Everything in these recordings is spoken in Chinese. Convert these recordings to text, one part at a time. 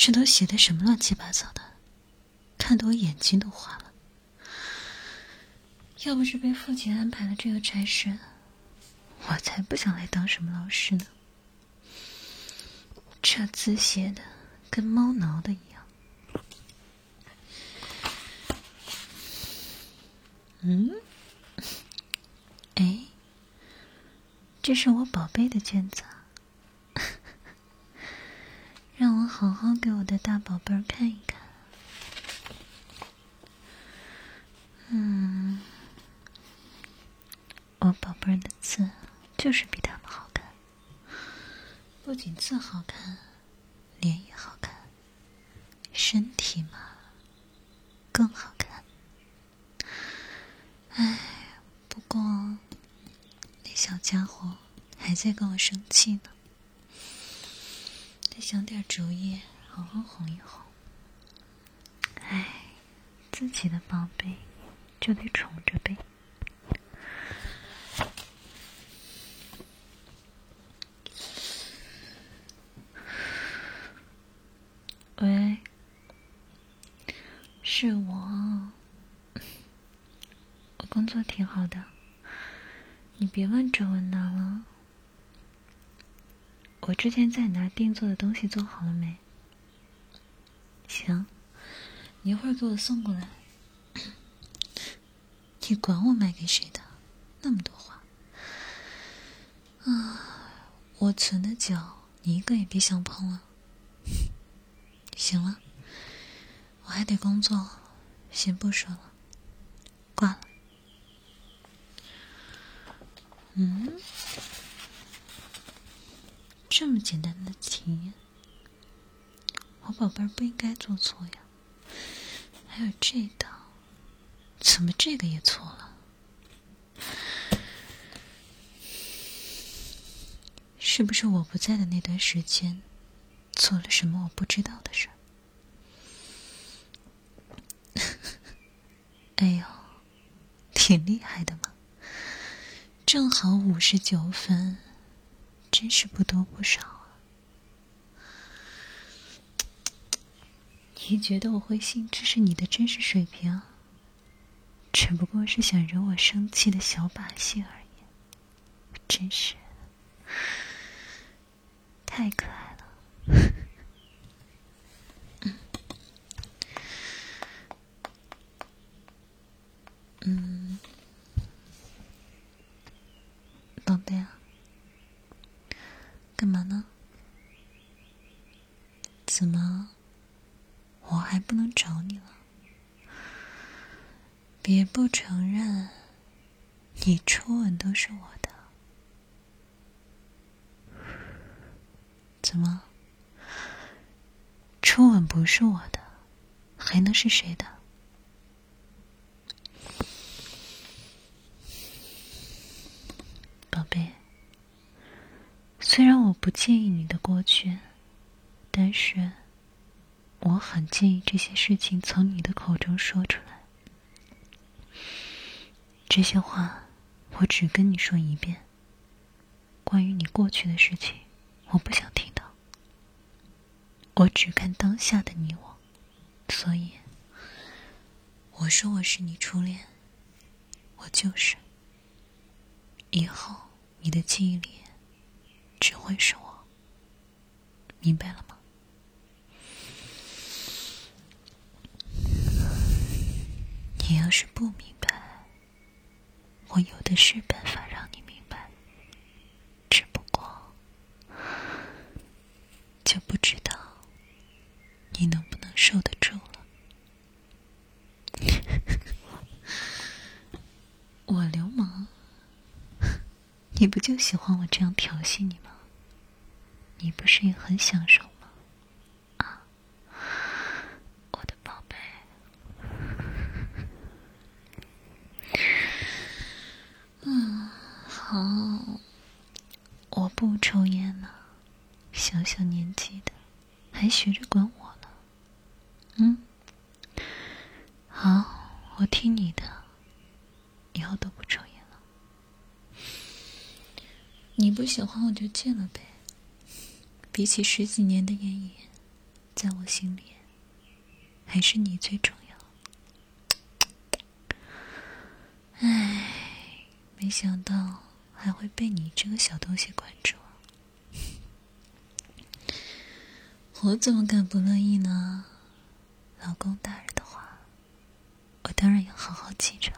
这都写的什么乱七八糟的，看得我眼睛都花了。要不是被父亲安排了这个差事，我才不想来当什么老师呢。这字写的跟猫挠的一样。嗯，哎，这是我宝贝的卷子，让我好好给我的大宝贝儿看一看。嗯。我宝贝儿的字就是比他们好看，不仅字好看，脸也好看，身体嘛更好看。哎，不过那小家伙还在跟我生气呢，得想点主意，好好哄一哄。哎，自己的宝贝就得宠着呗。喂，是我。我工作挺好的，你别问这问那了。我之前在你那定做的东西做好了没？行，你一会儿给我送过来。你管我卖给谁的？那么多话。啊，我存的酒，你一个也别想碰了。行了，我还得工作，先不说了，挂了。嗯，这么简单的题，我宝贝儿不应该做错呀。还有这道，怎么这个也错了？是不是我不在的那段时间？做了什么我不知道的事儿？哎呦，挺厉害的嘛！正好五十九分，真是不多不少啊！你觉得我会信这是你的真实水平？只不过是想惹我生气的小把戏而已，真是太可爱。了，宝贝啊，干嘛呢？怎么，我还不能找你了？别不承认，你初吻都是我的。怎么？初吻不是我的，还能是谁的？宝贝，虽然我不介意你的过去，但是我很介意这些事情从你的口中说出来。这些话我只跟你说一遍。关于你过去的事情，我不想听到。我只看当下的你我，所以我说我是你初恋，我就是。以后你的记忆里只会是我，明白了吗？你要是不明白，我有的是办法让你明白，只不过就不知道。你能不能受得住了？我流氓，你不就喜欢我这样调戏你吗？你不是也很享受吗？啊，我的宝贝。嗯，好，我不抽烟了，小小年纪的，还学着管我。嗯，好，我听你的，以后都不抽烟了。你不喜欢我就戒了呗。比起十几年的烟瘾，在我心里，还是你最重要。唉，没想到还会被你这个小东西管住。我怎么敢不乐意呢？老公大人的话，我当然要好好记着。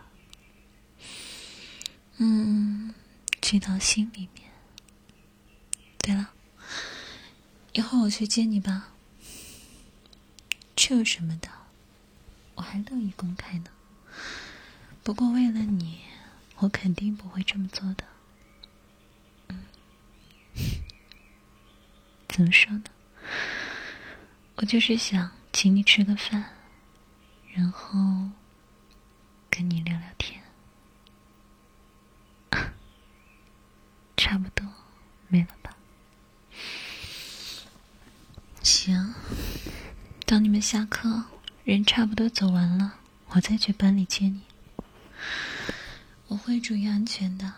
嗯，记到心里面。对了，一会儿我去接你吧。这有什么的？我还乐意公开呢。不过为了你，我肯定不会这么做的。嗯，怎么说呢？我就是想请你吃个饭，然后跟你聊聊天，差不多没了吧？行，等你们下课，人差不多走完了，我再去班里接你。我会注意安全的，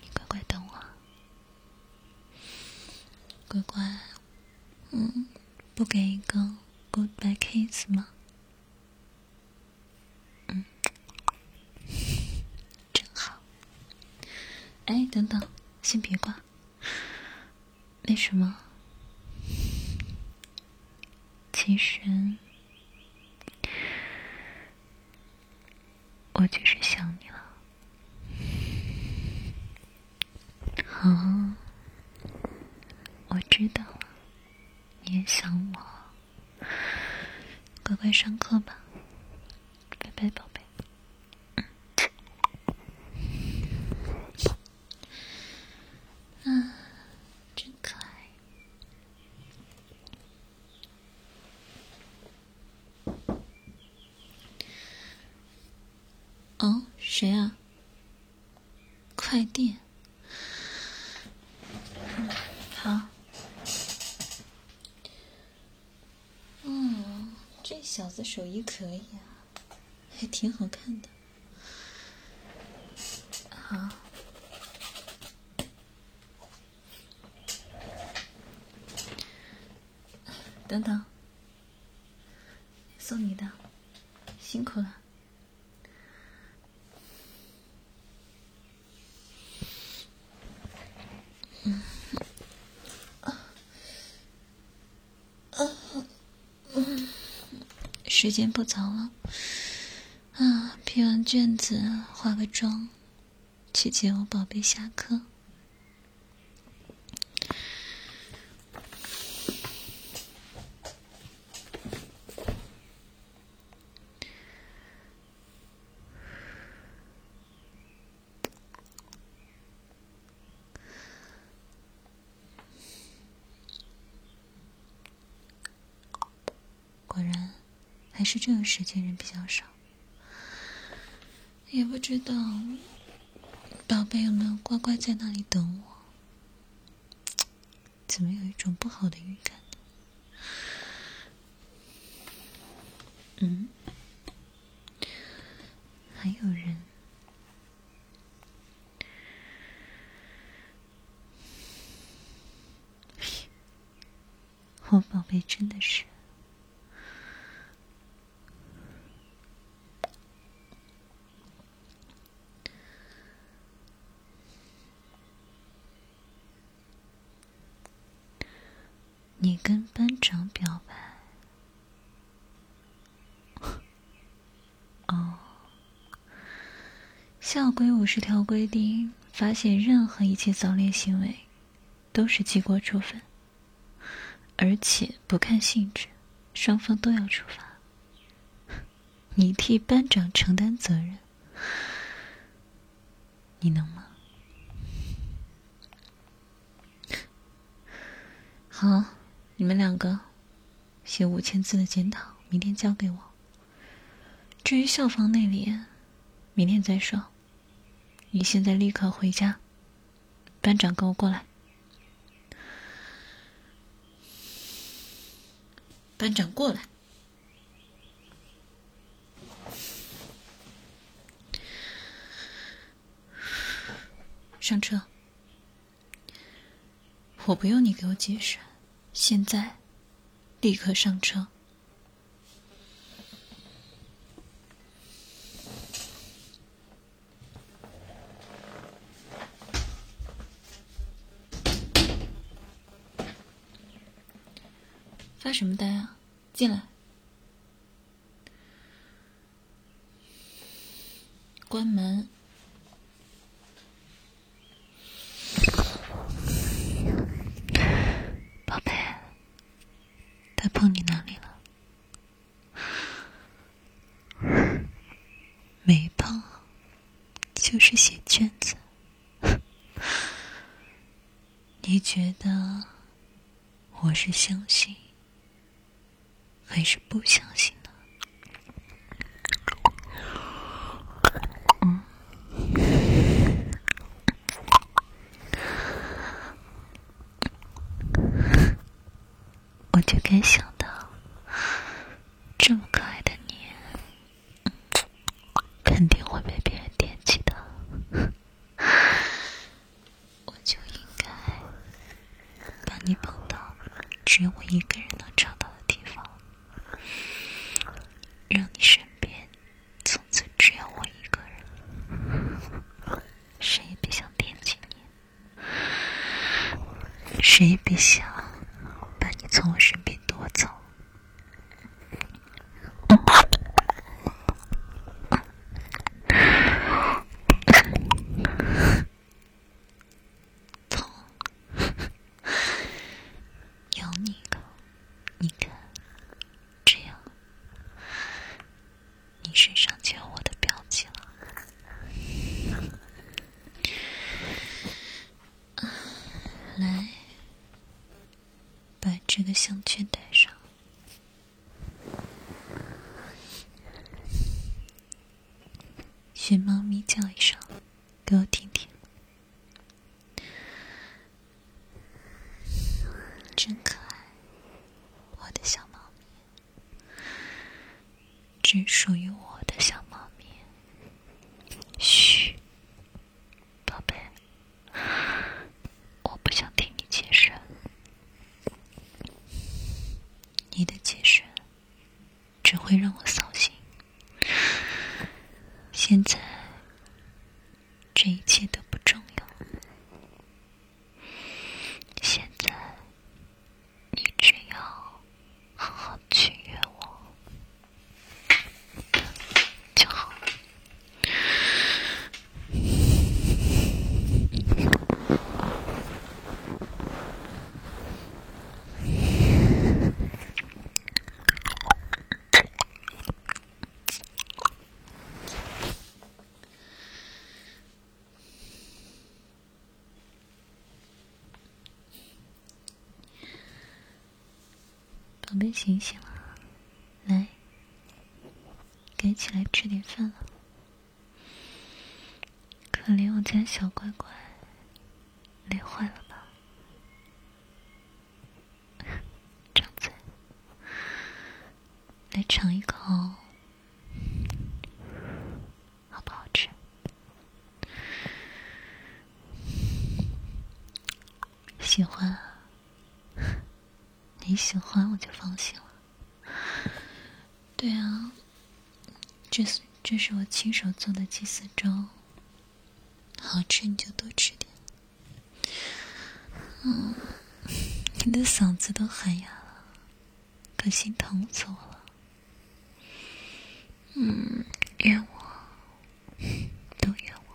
你乖乖等我，乖乖，嗯。不给一个 goodbye kiss 吗？嗯，真好。哎，等等，先别挂。为什么？其实，我就是想你了。好，我知道了。别想我，乖乖上课吧，拜拜，宝贝。嗯，真可爱。哦，谁啊？快递。小子手艺可以啊，还挺好看的。好，等等，送你的，辛苦了。嗯。时间不早了，啊，批完卷子，化个妆，去接我宝贝下课。果然。还是这个时间人比较少，也不知道宝贝有没有乖乖在那里等我？怎么有一种不好的预感呢？嗯，还有人，我宝贝真的是。你跟班长表白？哦，校规五十条规定，发现任何一切早恋行为，都是记过处分，而且不看性质，双方都要处罚。你替班长承担责任，你能吗？好。你们两个写五千字的检讨，明天交给我。至于校方那里，明天再说。你现在立刻回家，班长跟我过来。班长过来，上车。我不用你给我解释。现在，立刻上车。发什么呆啊？进来。关门。宝贝，他碰你哪里了？没碰，就是写卷子。你觉得我是相信？还是不相信呢？嗯，我就该想到，这么可爱的你，肯定会被别人惦记的。我就应该把你绑到只有我一个人能找到。让你身边从此只有我一个人，谁也别想惦记你，谁也别想把你从我身边夺走。身上就有我的标记了。来，把这个项圈戴上。学猫咪叫一声，给我听听。真可爱，我的小猫咪，只属于我。你的解释只会让我扫兴。现在，这一切都不重要。现在，你只要好好取悦我就好。醒醒了，来，该起来吃点饭了。可怜我家小乖乖，累坏了吧？张嘴，来尝一口，好不好吃？喜欢。你喜欢我就放心了。对啊，这是这是我亲手做的鸡丝粥，好吃你就多吃点。嗯，你的嗓子都喊哑了，可心疼死我了。嗯，怨我，都怨我，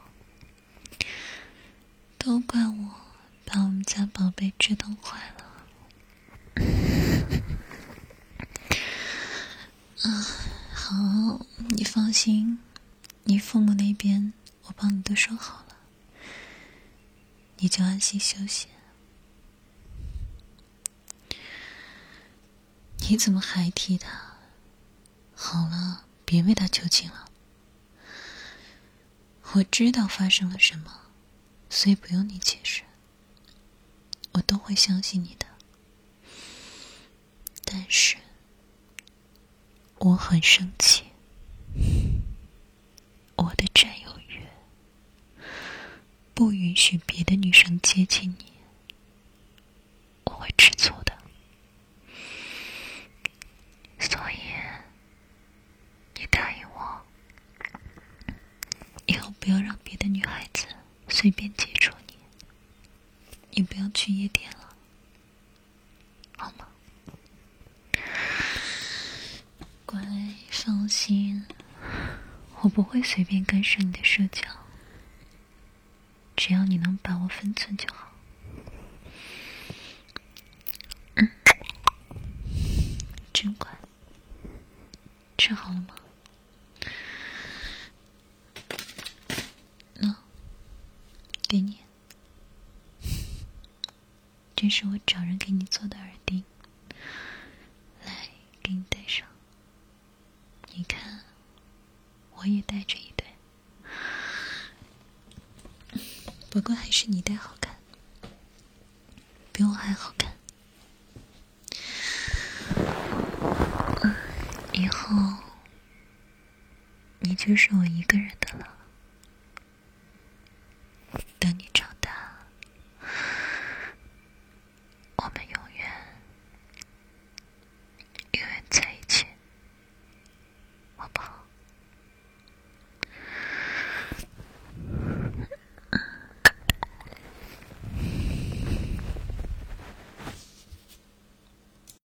都怪我把我们家宝贝折腾坏了。啊，好，你放心，你父母那边我帮你都说好了，你就安心休息。你怎么还提他？好了，别为他求情了。我知道发生了什么，所以不用你解释，我都会相信你的。但是。我很生气。我的占有欲。不允许别的女生接近你。我会吃醋的。所以你答应我以后不要让别的女孩子随便我不会随便干涉你的社交，只要你能把握分寸就好。嗯，真乖，吃好了吗？那，给你，这是我找人给你做的耳钉，来，给你戴上。你看，我也戴着一对，不过还是你戴好看，比我还好看。以后你就是我一个人的了。